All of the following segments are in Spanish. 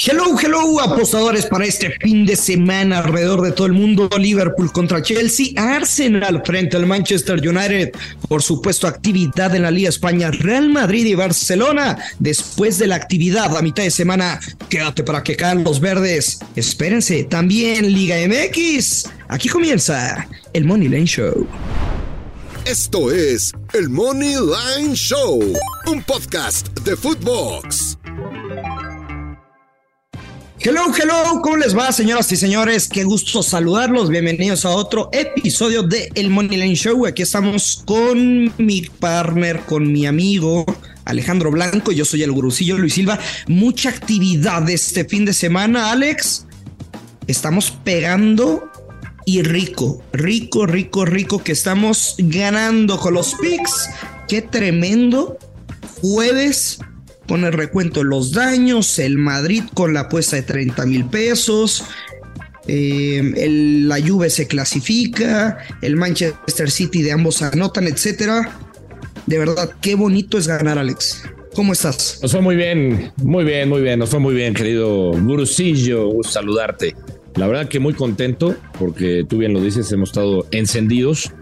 Hello, hello, apostadores para este fin de semana alrededor de todo el mundo. Liverpool contra Chelsea, Arsenal frente al Manchester United. Por supuesto, actividad en la Liga España, Real Madrid y Barcelona. Después de la actividad a mitad de semana, quédate para que caen los verdes. Espérense, también Liga MX. Aquí comienza el Money Lane Show. Esto es el Money Line Show, un podcast de Footbox. Hello, hello, ¿cómo les va, señoras y señores? Qué gusto saludarlos. Bienvenidos a otro episodio de El Money Line Show. Aquí estamos con mi partner, con mi amigo Alejandro Blanco. Yo soy el gurucillo Luis Silva. Mucha actividad este fin de semana, Alex. Estamos pegando y rico, rico, rico, rico que estamos ganando con los picks. Qué tremendo jueves con el recuento de los daños, el Madrid con la apuesta de 30 mil pesos, eh, la Juve se clasifica, el Manchester City de ambos anotan, etcétera. De verdad, qué bonito es ganar, Alex. ¿Cómo estás? Nos fue muy bien, muy bien, muy bien, nos fue muy bien, querido Gurusillo, saludarte. La verdad que muy contento, porque tú bien lo dices, hemos estado encendidos.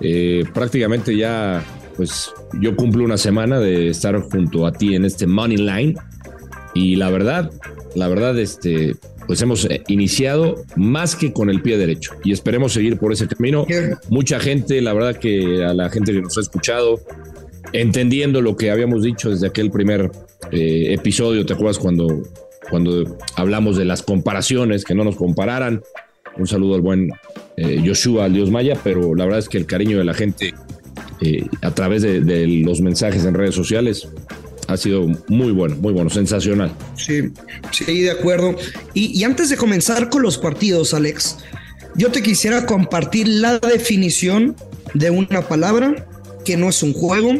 Eh, prácticamente ya, pues yo cumplo una semana de estar junto a ti en este Money Line. Y la verdad, la verdad, este, pues hemos eh, iniciado más que con el pie derecho. Y esperemos seguir por ese camino. Mucha gente, la verdad que a la gente que nos ha escuchado, entendiendo lo que habíamos dicho desde aquel primer eh, episodio, ¿te acuerdas cuando, cuando hablamos de las comparaciones, que no nos compararan? Un saludo al buen eh, Joshua, al Dios Maya, pero la verdad es que el cariño de la gente eh, a través de, de los mensajes en redes sociales ha sido muy bueno, muy bueno, sensacional. Sí, sí, de acuerdo. Y, y antes de comenzar con los partidos, Alex, yo te quisiera compartir la definición de una palabra que no es un juego,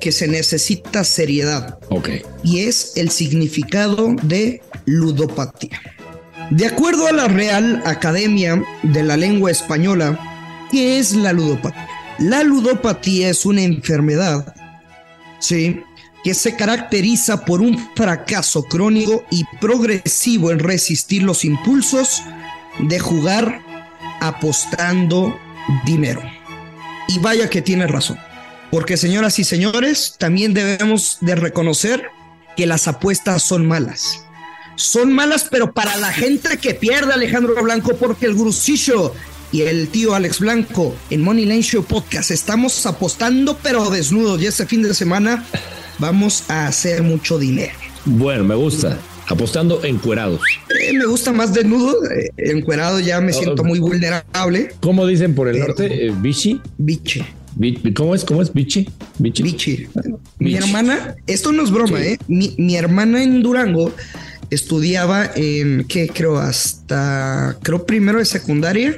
que se necesita seriedad. Ok. y es el significado de ludopatía. De acuerdo a la Real Academia de la Lengua Española, ¿qué es la ludopatía? La ludopatía es una enfermedad, ¿sí? que se caracteriza por un fracaso crónico y progresivo en resistir los impulsos de jugar apostando dinero. Y vaya que tiene razón. Porque señoras y señores, también debemos de reconocer que las apuestas son malas. Son malas, pero para la gente que pierde Alejandro Blanco, porque el Grusillo y el tío Alex Blanco en Money Lane Show Podcast estamos apostando, pero desnudos. Y este fin de semana vamos a hacer mucho dinero. Bueno, me gusta. Apostando encuerados. Eh, me gusta más desnudo, eh, encuerado ya me siento muy vulnerable. ¿Cómo dicen por el Pero- norte? Eh, ¿Bichi? Biche. Bi- ¿Cómo es? ¿Cómo es? ¿Bichi? ¿Bichi? Bichi. Mi Bichi. hermana, esto no es broma, Sí. ¿eh? Mi, mi hermana en Durango estudiaba en, ¿qué creo? Hasta, creo primero de secundaria,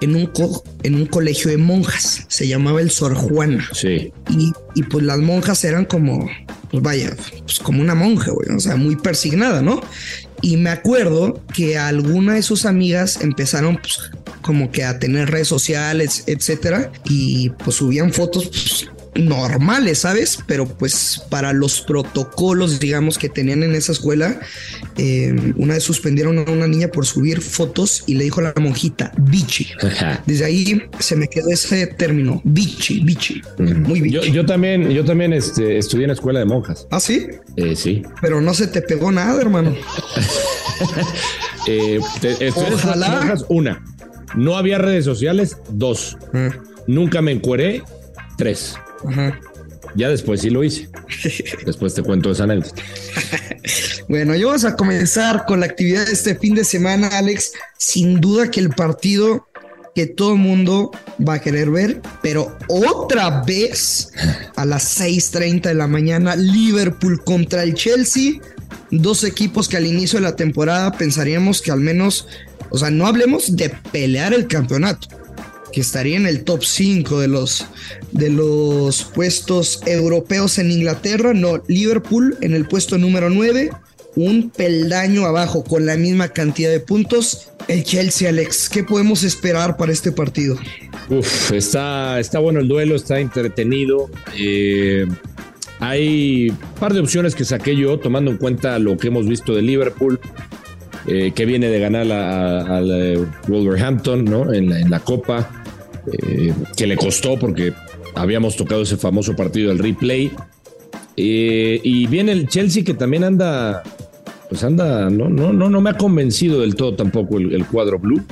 en un, co- en un colegio de monjas. Se llamaba el Sor Juana. Sí. Y, y pues las monjas eran como, pues vaya, pues como una monja, güey, o sea, muy persignada, ¿no? Y me acuerdo que alguna de sus amigas empezaron, pues, como que a tener redes sociales, etcétera, y pues subían fotos pues, normales, ¿sabes? Pero pues para los protocolos, digamos, que tenían en esa escuela, eh, una vez suspendieron a una niña por subir fotos y le dijo a la monjita, bichi. Desde ahí se me quedó ese término, bichi, bichi. Muy bichi. Yo, yo también, yo también este, estudié en la escuela de monjas. ¿Ah, sí? Eh, sí. Pero no se te pegó nada, hermano. Eh, te- en Ojalá. monjas, una. No había redes sociales, dos. Ah, Nunca me encueré, tres. Ya después sí lo hice. Después te cuento esa anécdota. Bueno, y vamos a comenzar con la actividad de este fin de semana, Alex. Sin duda que el partido que todo el mundo va a querer ver, pero otra vez a las 6:30 de la mañana, Liverpool contra el Chelsea. dos equipos que al inicio de la temporada pensaríamos que al menos, o sea, no hablemos de pelear el campeonato, que estaría en el top 5 de los, de los puestos europeos en Inglaterra, no, Liverpool en el puesto número 9, un peldaño abajo con la misma cantidad de puntos. El Chelsea, Alex, ¿qué podemos esperar para este partido? Uf, está, está bueno el duelo, está entretenido. Eh, hay un par de opciones que saqué yo, tomando en cuenta lo que hemos visto de Liverpool, eh, que viene de ganar al eh, Wolverhampton ¿no? en, la, Copa, que le costó porque habíamos tocado ese famoso partido del replay. y viene el Chelsea que también anda pues anda, no, no, no, no me ha convencido del todo tampoco el, cuadro blue.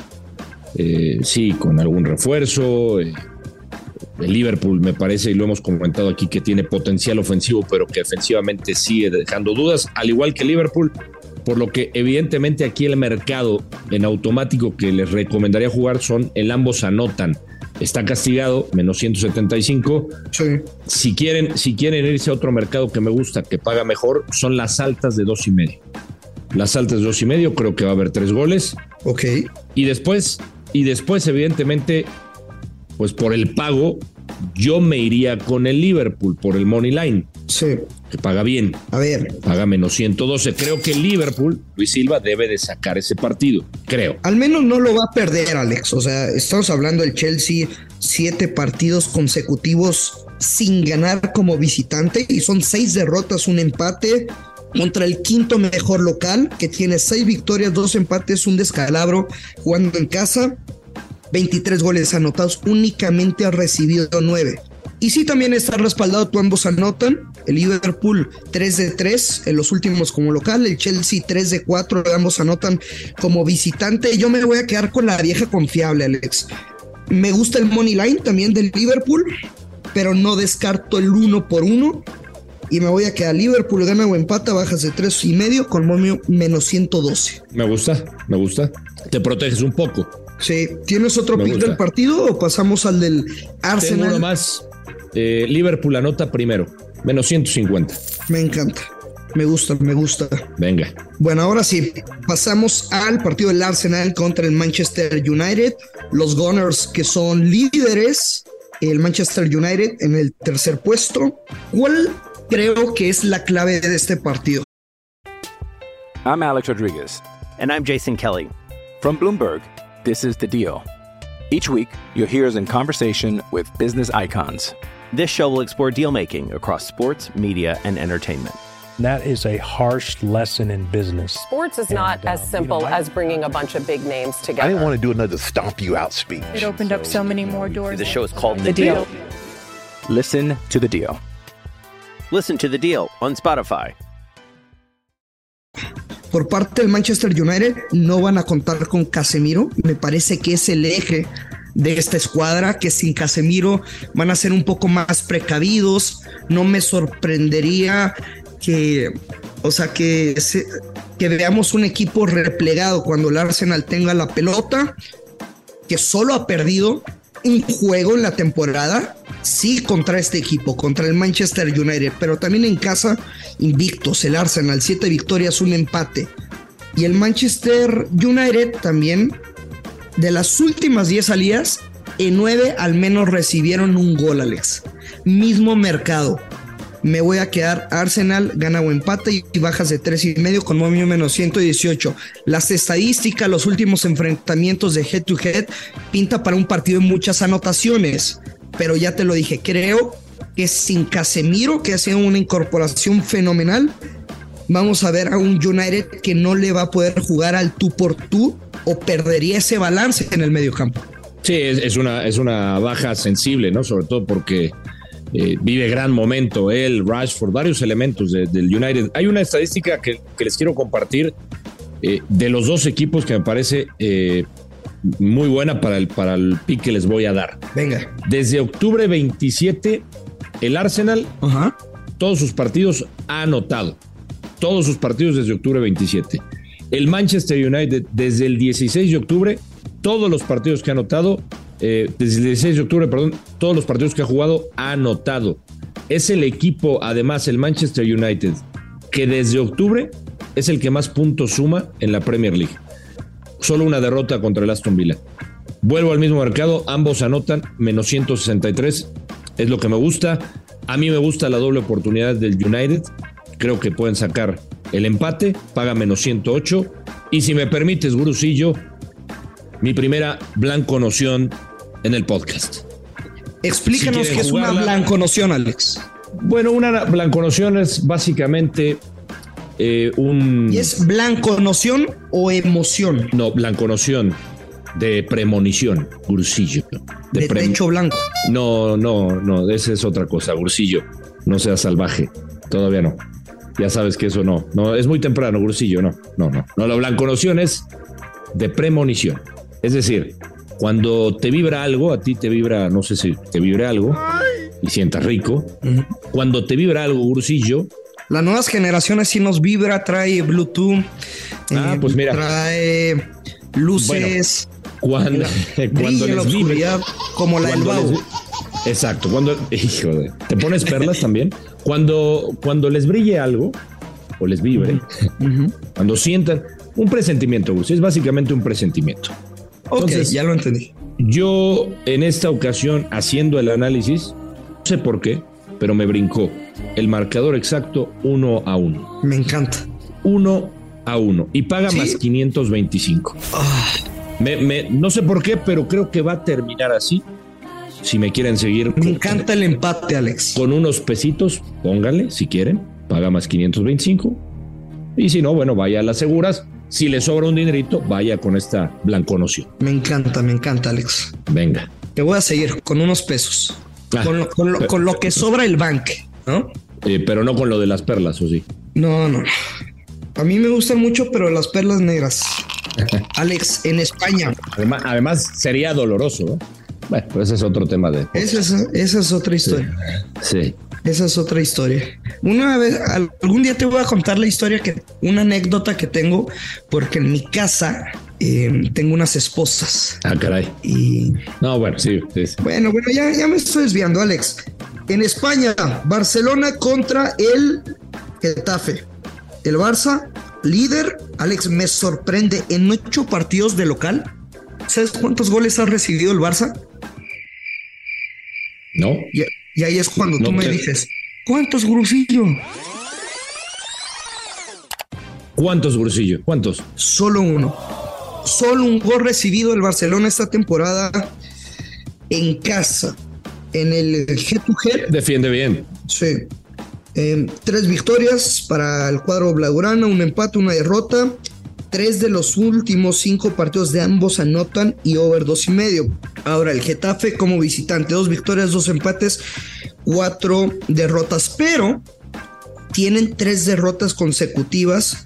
Eh, sí, con algún refuerzo. Eh, el Liverpool me parece, y lo hemos comentado aquí, que tiene potencial ofensivo, pero que defensivamente sigue dejando dudas, al igual que Liverpool, por lo que evidentemente aquí el mercado en automático que les recomendaría jugar son el ambos anotan. Está castigado, menos 175. Sí. Si quieren, si quieren irse a otro mercado que me gusta, que paga mejor, son las altas de dos y medio. Las altas de dos y medio, creo que va a haber tres goles. Ok. Y después, y después, evidentemente, pues por el pago, yo me iría con el Liverpool por el Money Line. Sí. Que paga bien. A ver. Paga menos 112. Creo que Liverpool, Luis Silva, debe de sacar ese partido. Creo. Al menos no lo va a perder, Alex. O sea, estamos hablando del Chelsea, siete partidos consecutivos sin ganar como visitante y son seis derrotas, un empate contra el quinto mejor local, que tiene seis victorias, dos empates, un descalabro jugando en casa. 23 goles anotados, únicamente ha recibido 9. Y sí también está respaldado, tú ambos anotan. El Liverpool 3 de 3 en los últimos como local, el Chelsea 3 de 4, ambos anotan como visitante. Yo me voy a quedar con la vieja confiable, Alex. Me gusta el money line también del Liverpool, pero no descarto el uno por uno y me voy a quedar Liverpool, gana o empata, bajas de tres y medio con momio menos 112. Me gusta, me gusta. Te proteges un poco. Sí, ¿tienes otro pick del partido o pasamos al del Arsenal? Tengo uno más. Eh, Liverpool anota primero, menos 150. Me encanta. Me gusta, me gusta. Venga. Bueno, ahora sí, pasamos al partido del Arsenal contra el Manchester United. Los Gunners que son líderes, el Manchester United en el tercer puesto. ¿Cuál creo que es la clave de este partido. I'm Alex Rodriguez. And I'm Jason Kelly. From Bloomberg, this is The Deal. Each week, you'll hear us in conversation with business icons. This show will explore deal making across sports, media, and entertainment. That is a harsh lesson in business. Sports is not And, as simple you know, I- as bringing a bunch of big names together. I didn't want to do another stomp you out speech. It opened up so many more doors. The show is called The The Deal. Deal. Listen to the deal. Listen to The Deal on Spotify. Por parte del Manchester United no van a contar con Casemiro. Me parece que es el eje de esta escuadra, que sin Casemiro van a ser un poco más precavidos. No me sorprendería que, o sea, que, que veamos un equipo replegado cuando el Arsenal tenga la pelota, que solo ha perdido un juego en la temporada, sí contra este equipo, contra el Manchester United, pero también en casa invictos, el Arsenal, siete victorias, un empate. Y el Manchester United también, de las últimas 10 salidas, en 9 al menos recibieron un gol, Alex. Mismo mercado. Me voy a quedar Arsenal, gana o empate y bajas de tres y medio con momio menos 118. Las estadísticas, los últimos enfrentamientos de head to head, pinta para un partido de muchas anotaciones. Pero ya te lo dije, creo que sin Casemiro, que ha sido una incorporación fenomenal, vamos a ver a un United que no le va a poder jugar al tú por tú o perdería ese balance en el medio campo. Sí, es, es una, es una baja sensible, ¿no? Sobre todo porque eh, vive gran momento él, Rashford, varios elementos de- del United. Hay una estadística que, que les quiero compartir eh, de los dos equipos que me parece eh, muy buena para el, para el pick que les voy a dar. Venga. Desde octubre 27, el Arsenal, todos sus partidos ha anotado. Todos sus partidos desde octubre 27. El Manchester United, desde el 16 de octubre, todos los partidos que ha anotado, eh, desde el 16 de octubre, perdón, todos los partidos que ha jugado ha anotado. Es el equipo, además, el Manchester United, que desde octubre es el que más puntos suma en la Premier League. Solo una derrota contra el Aston Villa. Vuelvo al mismo mercado, ambos anotan menos 163, es lo que me gusta. A mí me gusta la doble oportunidad del United, creo que pueden sacar el empate, paga menos 108. Y si me permites, Gurusillo, mi primera blanco noción en el podcast. Explícanos qué es una blanco noción, Alex. Bueno, una blanco noción es básicamente eh, un. ¿Y es blanco noción o emoción? No, blanco noción de premonición, Gursillo. De, de blanco. No, no, no, esa es otra cosa, Gursillo. No seas salvaje. Todavía no. Ya sabes que eso no. No, es muy temprano, Gursillo, no. No, no. No, la blanco noción es de premonición. Es decir, cuando te vibra algo, a ti te vibra, no sé si te vibra algo y sientas rico. Cuando te vibra algo, Gursillo. Las nuevas generaciones sí nos vibra, trae Bluetooth. Ah, pues mira. Trae luces. Cuando, cuando la oscuridad, como la del Exacto, cuando, hijo de, ¿te pones perlas también? Cuando, cuando les brille algo, o les vibre, cuando sientan un presentimiento, es básicamente un presentimiento. Ok, ya lo entendí. Yo en esta ocasión, haciendo el análisis, no sé por qué, pero me brincó el marcador exacto uno a uno. Me encanta. Uno a uno. Y paga más 525. Ah no sé por qué, pero creo que va a terminar así. Si me quieren seguir. Me encanta el empate, Alex. Con unos pesitos, pónganle si quieren. Paga más 525. Y si no, bueno, vaya a las seguras. Si le sobra un dinerito, vaya con esta blanconoción. Me encanta, me encanta, Alex. Venga. Te voy a seguir con unos pesos. Ah, con, lo, que sobra el bank, ¿no? Eh, pero no con lo de las perlas, ¿o sí? No, no. A mí me gustan mucho, pero las perlas negras. Alex, en España. Además, sería doloroso. Bueno, pues ese es otro tema de. Esa es, otra historia. Sí. Esa es otra historia. Una vez, algún día te voy a contar la historia que, una anécdota que tengo, porque en mi casa em, tengo unas esposas. Ah, caray. Y. No, bueno, sí. Bueno, bueno, ya, ya me estoy desviando, Alex. En España, Barcelona contra el Getafe. El Barça líder, Alex, me sorprende en ocho partidos de local. ¿Sabes cuántos goles ha recibido el Barça? No. Y, ahí es cuando tú me dices, ¿cuántos grusillo? ¿Cuántos grusillo? ¿Cuántos? Solo uno. Solo un gol recibido el Barcelona esta temporada en casa, en el G2G. Defiende bien. Sí. Em, tres victorias para el cuadro blaugrana, un empate, una derrota. Tres de los últimos cinco partidos de ambos anotan y over dos y medio. Ahora el Getafe como visitante, dos victorias, dos empates, cuatro derrotas, pero tienen tres derrotas consecutivas,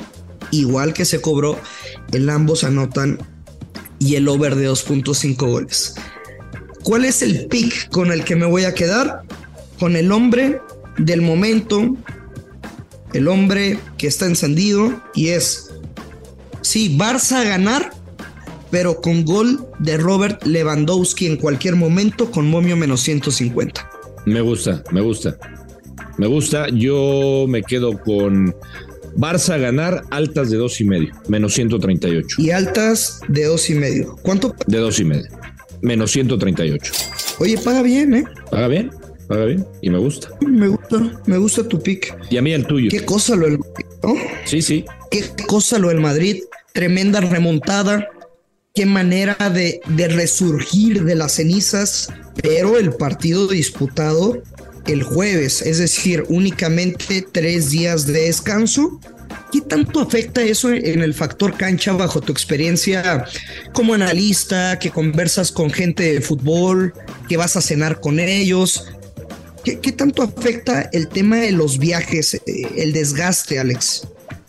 igual que se cobró, el ambos anotan y el over de 2.5 goles. ¿Cuál es el pick con el que me voy a quedar? Con el hombre del momento, el hombre que está encendido y es, sí, Barça a ganar, pero con gol de Robert Lewandowski en cualquier momento con momio menos 150. Me gusta, me gusta. Me gusta, yo me quedo con Barça a ganar altas de dos y medio, menos 138. Y altas de dos y medio. ¿Cuánto? De dos y medio, menos 138. Oye, paga bien, ¿eh? Paga bien. Paga bien y me gusta. Me gusta, me gusta tu pick. Y a mí el tuyo. Qué cosa lo del Madrid, Sí, sí. Qué cosa lo del Madrid. Tremenda remontada. Qué manera de, de resurgir de las cenizas. Pero el partido disputado el jueves, es decir, únicamente tres días de descanso. ¿Qué tanto afecta eso en el factor cancha bajo tu experiencia como analista, que conversas con gente de fútbol, que vas a cenar con ellos? ¿Qué, tanto afecta el tema de los viajes, eh, el desgaste, Alex?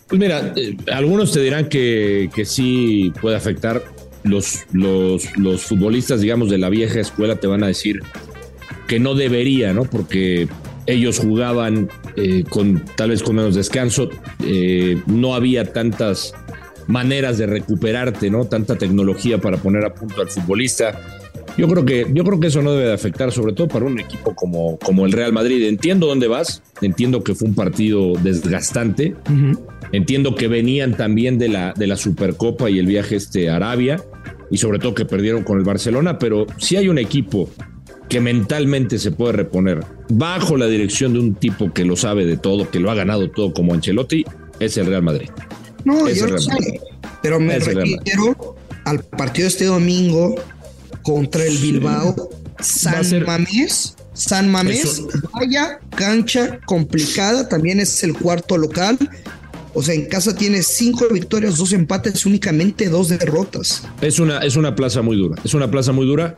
Pues mira, eh, algunos te dirán que, que sí puede afectar. Los, los, los, futbolistas, digamos, de la vieja escuela te van a decir que no debería, ¿no? Porque ellos jugaban eh, con tal vez con menos descanso, no había tantas maneras de recuperarte, ¿no? Tanta tecnología para poner a punto al futbolista Yo creo que, yo creo que eso no debe de afectar, sobre todo para un equipo como, como el Real Madrid. Entiendo dónde vas, entiendo que fue un partido desgastante, entiendo que venían también de la, de la Supercopa y el viaje este a Arabia, y sobre todo que perdieron con el Barcelona, pero si hay un equipo que mentalmente se puede reponer bajo la dirección de un tipo que lo sabe de todo, que lo ha ganado todo como Ancelotti, es el Real Madrid. No, Es yo el sé, pero me Es el Real Madrid. refiero al partido este domingo contra el Bilbao. San ser- Mamés, San Mamés, Eso- vaya cancha complicada, también es el cuarto local. O sea, en casa tiene cinco victorias, dos empates, únicamente dos derrotas. Es una, es una plaza muy dura, es una plaza muy dura.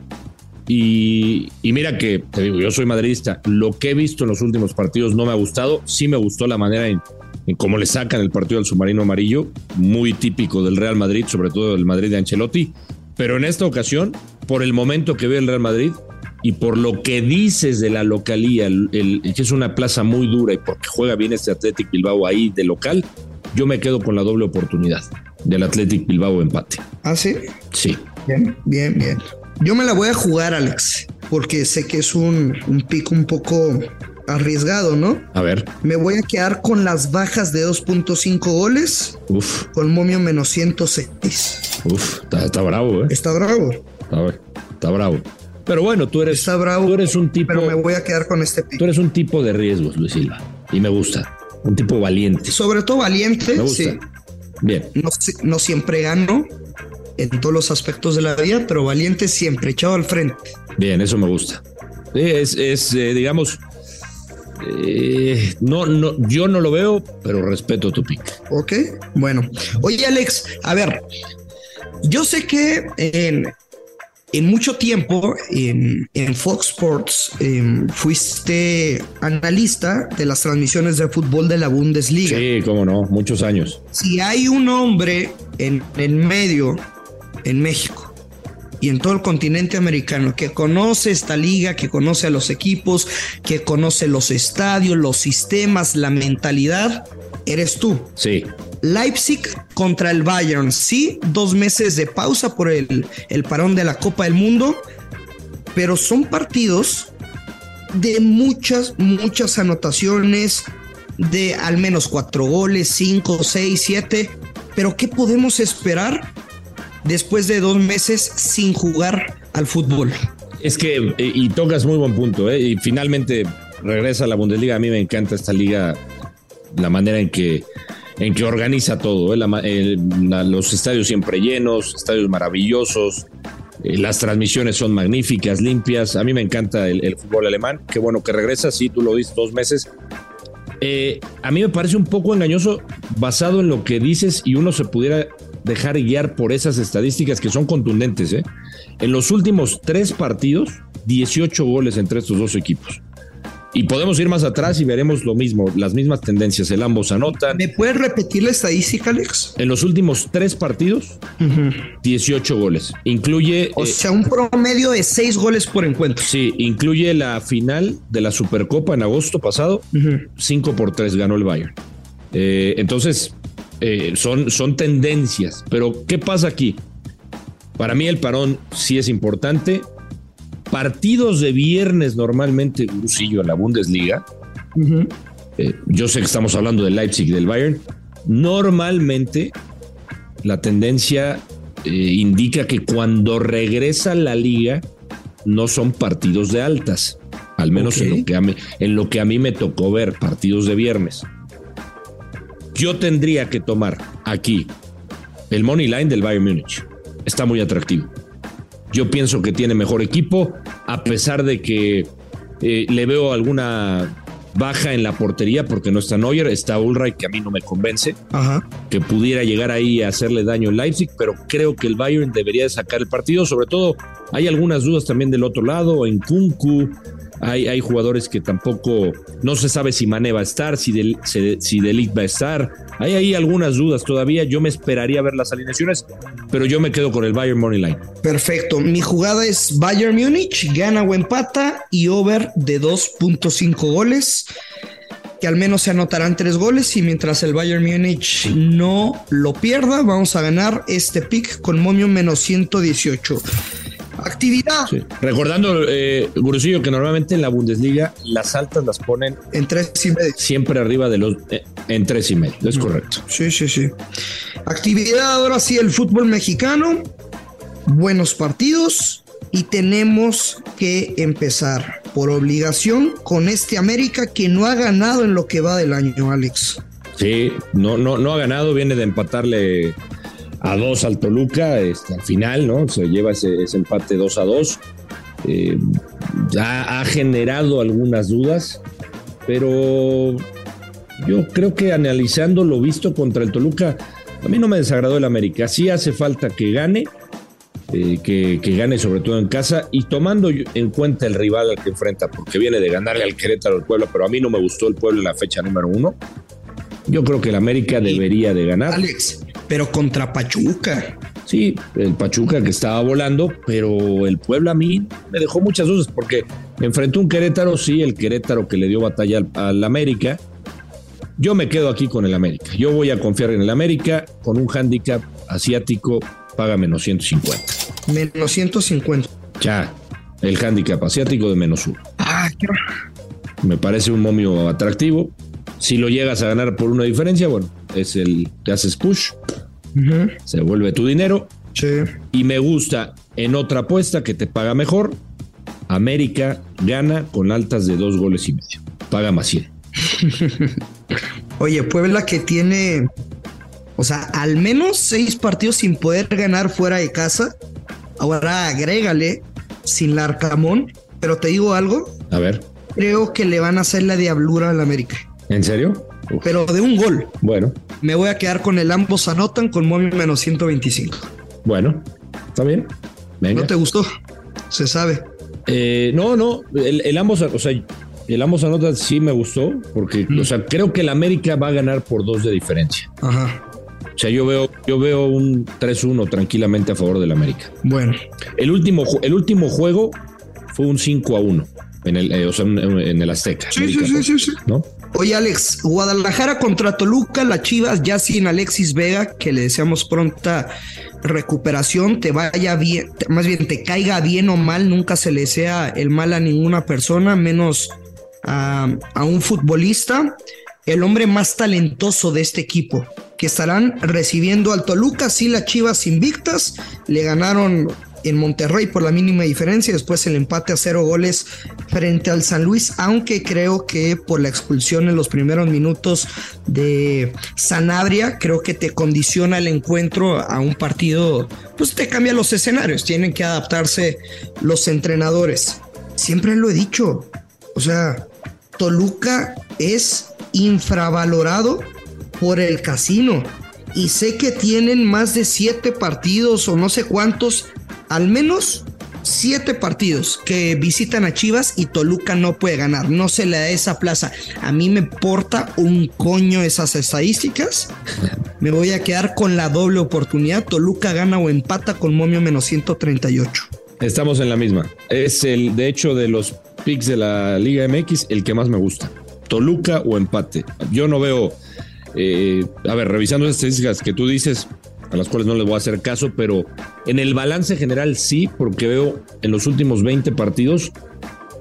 Y, y mira que, te digo, yo soy madridista. Lo que he visto en los últimos partidos no me ha gustado. Sí me gustó la manera en, en cómo le sacan el partido al submarino amarillo, muy típico del Real Madrid, sobre todo del Madrid de Ancelotti. Pero en esta ocasión, por el momento que ve el Real Madrid y por lo que dices de la localía, el, el- que es una plaza muy dura y porque juega bien este Athletic Bilbao ahí de local, yo me quedo con la doble oportunidad del Athletic Bilbao empate. ¿Ah, sí? Sí. Bien, bien, bien. Yo me la voy a jugar, Alex, porque sé que es un, un pico un poco arriesgado, ¿no? A ver. Me voy a quedar con las bajas de 2.5 goles, Uf, con momio menos 106. uf, está, está bravo, ¿eh? Está bravo, Está, está bravo. Pero bueno, tú eres, está bravo. tú eres un tipo, Pero me voy a quedar con este tú eres un tipo de riesgos, Luis Silva, y me gusta, un tipo valiente. Sobre todo valiente, Me gusta. sí. Bien, no siempre gano en todos los aspectos de la vida, pero valiente siempre, echado al frente. bien, eso me gusta. Sí, es, es eh, digamos, eh, no, no, yo no lo veo, pero respeto tu pick. Ok, bueno. Oye, Alex, a ver, yo sé que en, en mucho tiempo en, en Fox Sports em, fuiste analista de las transmisiones de fútbol de la Bundesliga. Sí, cómo no, muchos años. Si hay un hombre en el medio en México y en todo el continente americano que conoce esta liga, que conoce a los equipos, que conoce los estadios, los sistemas, la mentalidad, eres tú. Sí, Leipzig contra el Bayern. Sí, dos meses de pausa por el, el parón de la Copa del Mundo, pero son partidos de muchas, muchas anotaciones, de al menos cuatro goles, cinco, seis, siete. Pero ¿qué podemos esperar después de dos meses sin jugar al fútbol? Es que, eh, y tocas muy buen punto, ¿eh? y finalmente regresa a la Bundesliga. A mí me encanta esta liga, la manera en que, en que organiza todo. ¿eh? La- los estadios siempre llenos, estadios maravillosos, eh, las transmisiones son magníficas, limpias. A mí me encanta el, fútbol alemán. Qué bueno que regresa, sí, tú lo dices, dos meses. Eh, a mí me parece un poco engañoso basado en lo que dices y uno se pudiera dejar guiar por esas estadísticas que son contundentes. ¿eh? En los últimos tres partidos, 18 goles entre estos dos equipos. Y podemos ir más atrás y veremos lo mismo, las mismas tendencias. El ambos anotan. ¿Me puedes repetir la estadística, Alex? En los últimos tres partidos, 18 goles. Incluye. O eh, sea, un promedio de seis goles por encuentro. Sí, incluye la final de la Supercopa en agosto pasado. 5 por 3 ganó el Bayern. Eh, entonces, eh, son, son tendencias. Pero, ¿qué pasa aquí? Para mí el parón sí es importante. Partidos de viernes normalmente, Gusillo, en la Bundesliga. Eh, yo sé que estamos hablando del Leipzig y del Bayern. Normalmente la tendencia eh, indica que cuando regresa la liga no son partidos de altas, al menos en, lo que a mí, en lo que a mí me tocó ver, partidos de viernes. Yo tendría que tomar aquí el money line del Bayern Múnich. Está muy atractivo. Yo pienso que tiene mejor equipo, a pesar de que eh, le veo alguna baja en la portería porque no está Neuer, está Ulreich que a mí no me convence Ajá. que pudiera llegar ahí a hacerle daño en Leipzig, pero creo que el Bayern debería de sacar el partido. Sobre todo, hay algunas dudas también del otro lado, en Kunku. Hay, hay jugadores que tampoco no se sabe si Mané va a estar, si, Del, si, si Delic va a estar. Hay ahí algunas dudas todavía. Yo me esperaría ver las alineaciones, pero yo me quedo con el Bayern Money Line. Perfecto. Mi jugada es Bayern Múnich, gana o empata y over de 2.5 goles. Que al menos se anotarán tres goles y mientras el Bayern Múnich no lo pierda, vamos a ganar este pick con momio menos 118. Actividad. Sí. Recordando, eh, Gurusillo, que normalmente en la Bundesliga las altas las ponen En tres y medio. siempre arriba de los eh, en tres y medio. Es correcto. Sí, sí, sí. Actividad ahora sí el fútbol mexicano. Buenos partidos. Y tenemos que empezar por obligación con este América que no ha ganado en lo que va del año, Alex. Sí, no, no, no ha ganado, viene de empatarle a dos al Toluca este, al final, ¿no? Se lleva ese, ese empate 2 a 2. Eh, ha, ha generado algunas dudas, pero yo creo que analizando lo visto contra el Toluca, a mí no me desagradó el América. Sí hace falta que gane, eh, que, que gane sobre todo en casa y tomando en cuenta el rival al que enfrenta, porque viene de ganarle al Querétaro al Puebla, pero a mí no me gustó el Puebla en la fecha número uno. Yo creo que el América debería de ganar. Alex, pero contra Pachuca. Sí, el Pachuca que estaba volando, pero el Puebla a mí me dejó muchas dudas porque enfrentó un Querétaro, sí, el Querétaro que le dio batalla al, al América. Yo me quedo aquí con el América. Yo voy a confiar en el América con un handicap asiático, paga menos 150. Menos 150. Ya, el handicap asiático de menos uno. Ah, qué- Me parece un momio atractivo. Si lo llegas a ganar por una diferencia, bueno, es el te haces push, se vuelve tu dinero. Sí. Y me gusta en otra apuesta que te paga mejor. América gana con altas de dos goles y medio. Paga más 100. Oye, Puebla que tiene, o sea, al menos seis partidos sin poder ganar fuera de casa. Ahora agrégale sin Larcamón. Pero te digo algo, A ver, creo que le van a hacer la diablura al América. ¿En serio? Uf, Pero de un gol. Bueno, Me voy a quedar con el ambos anotan con Momi menos 125. bueno, está bien. Venga. ¿No te gustó? Se sabe. Eh, no, no, el, el ambos, o sea, el ambos anotan sí me gustó, porque, o sea, creo que el América va a ganar por dos de diferencia. Ajá. O sea, yo veo, yo veo un 3-1 tranquilamente a favor del América. Bueno. El último, el último juego fue un 5 a 1 en el, eh, o sea, en, en el Azteca. Sí, sí, sí, sí, sí. ¿No? Oye, Alex, Guadalajara contra Toluca, las Chivas ya sin Alexis Vega, que le deseamos pronta recuperación, te vaya bien, más bien te caiga bien o mal, nunca se le sea el mal a ninguna persona, menos a, a un futbolista, el hombre más talentoso de este equipo, que estarán recibiendo al Toluca, sí, las Chivas invictas, le ganaron en Monterrey por la mínima diferencia, después el empate a cero goles frente al San Luis, aunque creo que por la expulsión en los primeros minutos de Sanabria, creo que te condiciona el encuentro a un partido, pues te cambia los escenarios, tienen que adaptarse los entrenadores. Siempre lo he dicho, o sea, Toluca es infravalorado por el casino. Y sé que tienen más de siete partidos o no sé cuántos, al menos siete partidos que visitan a Chivas y Toluca no puede ganar. No se le da esa plaza. A mí me importa un coño esas estadísticas. Me voy a quedar con la doble oportunidad. Toluca gana o empata con momio menos 138. Estamos en la misma. Es el, de hecho, de los picks de la Liga MX, el que más me gusta. Toluca o empate. Yo no veo. eh, a ver, revisando las estadísticas que tú dices, a las cuales no les voy a hacer caso, pero en el balance general sí, porque veo en los últimos 20 partidos,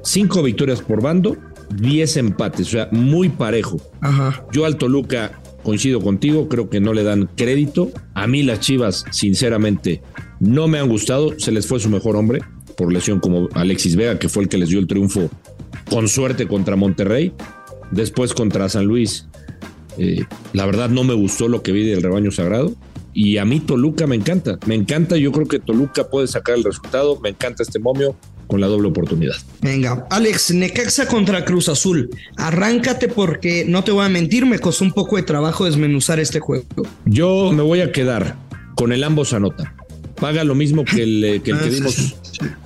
5 victorias por bando, 10 empates, o sea, muy parejo. Ajá. Yo al Toluca coincido contigo, creo que no le dan crédito. A mí las Chivas, sinceramente, no me han gustado. Se les fue su mejor hombre por lesión como Alexis Vega, que fue el que les dio el triunfo con suerte contra Monterrey. Después contra San Luis. Eh, la verdad no me gustó lo que vi del rebaño sagrado. Y a mí Toluca me encanta. Me encanta, yo creo que Toluca puede sacar el resultado. Me encanta este momio con la doble oportunidad. Venga, Alex, Necaxa contra Cruz Azul. Arráncate porque no te voy a mentir, me costó un poco de trabajo desmenuzar este juego. Yo me voy a quedar con el ambos anota. Paga lo mismo que el, eh, que el Ah, que dimos,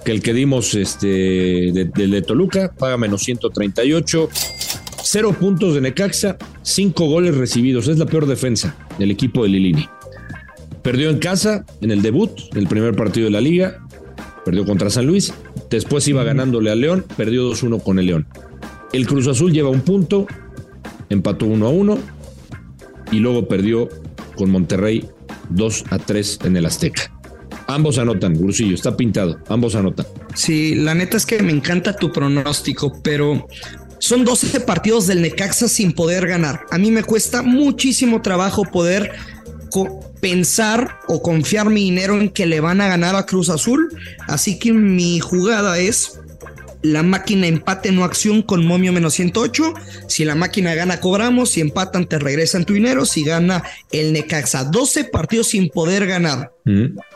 que el que dimos este de, de- de Toluca, paga menos 138. Cero puntos de Necaxa, cinco goles recibidos. Es la peor defensa del equipo de Lilini. Perdió en casa en el debut, el primer partido de la liga. Perdió contra San Luis. Después iba ganándole a León. Perdió 2-1 con el León. El Cruz Azul lleva un punto. Empató 1 a 1. Y luego perdió con Monterrey 2 a 3 en el Azteca. Ambos anotan, Brusillo, está pintado. Ambos anotan. Sí, la neta es que me encanta tu pronóstico, pero son 12 partidos del Necaxa sin poder ganar. A mí me cuesta muchísimo trabajo poder pensar o confiar mi dinero en que le van a ganar a Cruz Azul. Así que mi jugada es la máquina empate no acción con momio menos 108. Si la máquina gana, cobramos. Si empatan, te regresan tu dinero. Si gana el Necaxa, 12 partidos sin poder ganar.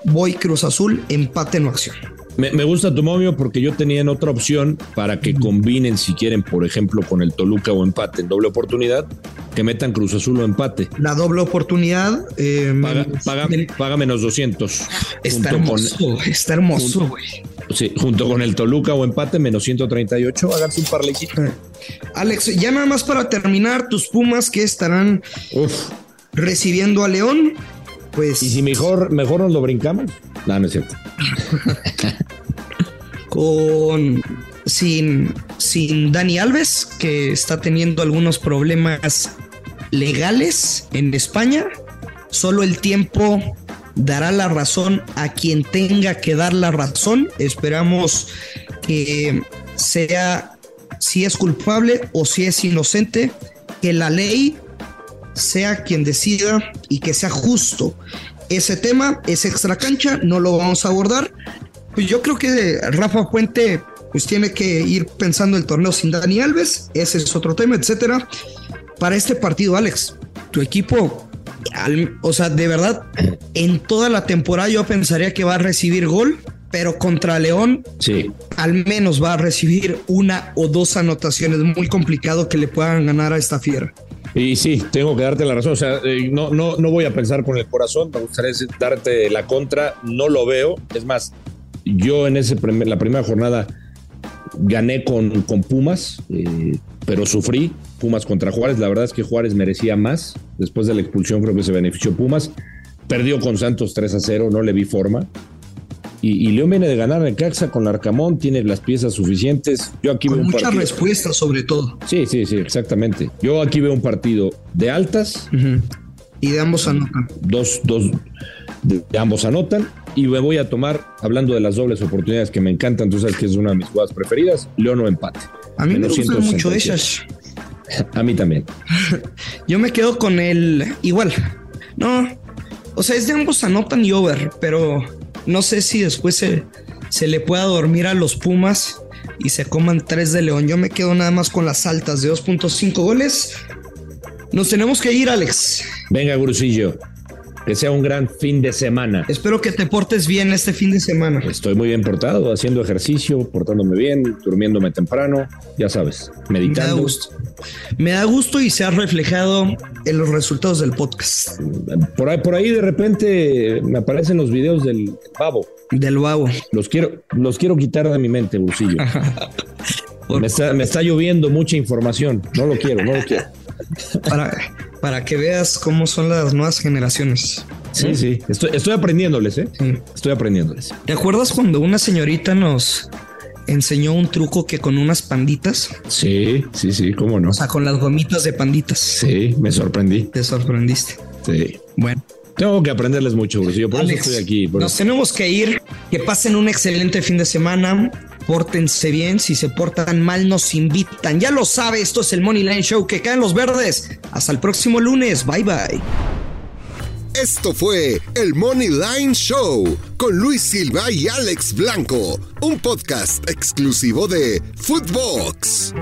Voy Cruz Azul, empate no acción. Me, gusta tu momio porque yo tenía en otra opción para que combinen, si quieren, por ejemplo, con el Toluca o empate en doble oportunidad, que metan Cruz Azul o empate. La doble oportunidad. Eh, paga, menos 200. Está hermoso, está hermoso, güey. Sí, junto con el Toluca o empate, menos 138, háganse un parleycito. Alex, ya nada más para terminar, tus Pumas que estarán recibiendo a León. Pues. ¿Y si mejor, mejor nos lo brincamos? No, no es cierto. con. Sin, sin Dani Alves, que está teniendo algunos problemas legales en España. Solo el tiempo dará la razón a quien tenga que dar la razón. Esperamos que sea si es culpable o si es inocente, que la ley sea quien decida y que sea justo. Ese tema es extra cancha, no lo vamos a abordar. Pues yo creo que Rafa Puente pues tiene que ir pensando el torneo sin Dani Alves, ese es otro tema, etcétera. Para este partido, Alex, tu equipo o sea, de verdad, en toda la temporada yo pensaría que va a recibir gol, pero contra León, sí. al menos va a recibir una o dos anotaciones. Muy complicado que le puedan ganar a esta fiera. Y sí, tengo que darte la razón. O sea, eh, no, no, no voy a pensar con el corazón, me gustaría darte la contra. No lo veo. Es más, yo en ese la primera jornada gané con, con Pumas, eh, pero sufrí. Pumas contra Juárez. La verdad es que Juárez merecía más. Después de la expulsión creo que se benefició Pumas. Perdió con Santos 3 a 0, no le vi forma. Y, León viene de ganar en Caxa con Arcamón, tiene las piezas suficientes. Yo aquí con veo muchas respuestas sobre todo. Sí, sí, sí, exactamente. Yo aquí veo un partido de altas. Y de ambos anotan. Dos, dos, de, ambos anotan. Y me voy a tomar, hablando de las dobles oportunidades que me encantan, tú sabes que es una de mis jugadas preferidas, León o empate. A mí me gustan mucho esas. A mí también. Yo me quedo con el igual. No, o sea, es de ambos anotan y over, pero no sé si después se, se le pueda dormir a los Pumas y se coman tres de León. Yo me quedo nada más con las altas de 2.5 goles. Nos tenemos que ir, Alex. Venga, Gurusillo. Que sea un gran fin de semana. Espero que te portes bien este fin de semana. Estoy muy bien portado, haciendo ejercicio, portándome bien, durmiéndome temprano, ya sabes, meditando. Me da gusto. Me da gusto y se ha reflejado en los resultados del podcast. Por ahí, por ahí de repente me aparecen los videos del babo. Del babo. Los quiero, los quiero quitar de mi mente, bolsillo. me, está, me está lloviendo mucha información. No lo quiero, no lo quiero. Para, para que veas cómo son las nuevas generaciones. Sí, sí, estoy, estoy aprendiéndoles, ¿eh? Estoy aprendiéndoles. ¿Te acuerdas cuando una señorita nos enseñó un truco que con unas panditas? Sí, sí, sí, cómo no. O sea, con las gomitas de panditas. Sí, me sorprendí. Te sorprendiste. Sí. Bueno. Tengo que aprenderles mucho, Yo por eso estoy aquí. nos tenemos que ir. Que pasen un excelente fin de semana. Pórtense bien. Si se portan mal, nos invitan. Ya lo sabe, esto es el Money Line Show. Que caen los verdes. Hasta el próximo lunes. Bye bye. Esto fue el Money Line Show con Luis Silva y Alex Blanco, un podcast exclusivo de Footbox.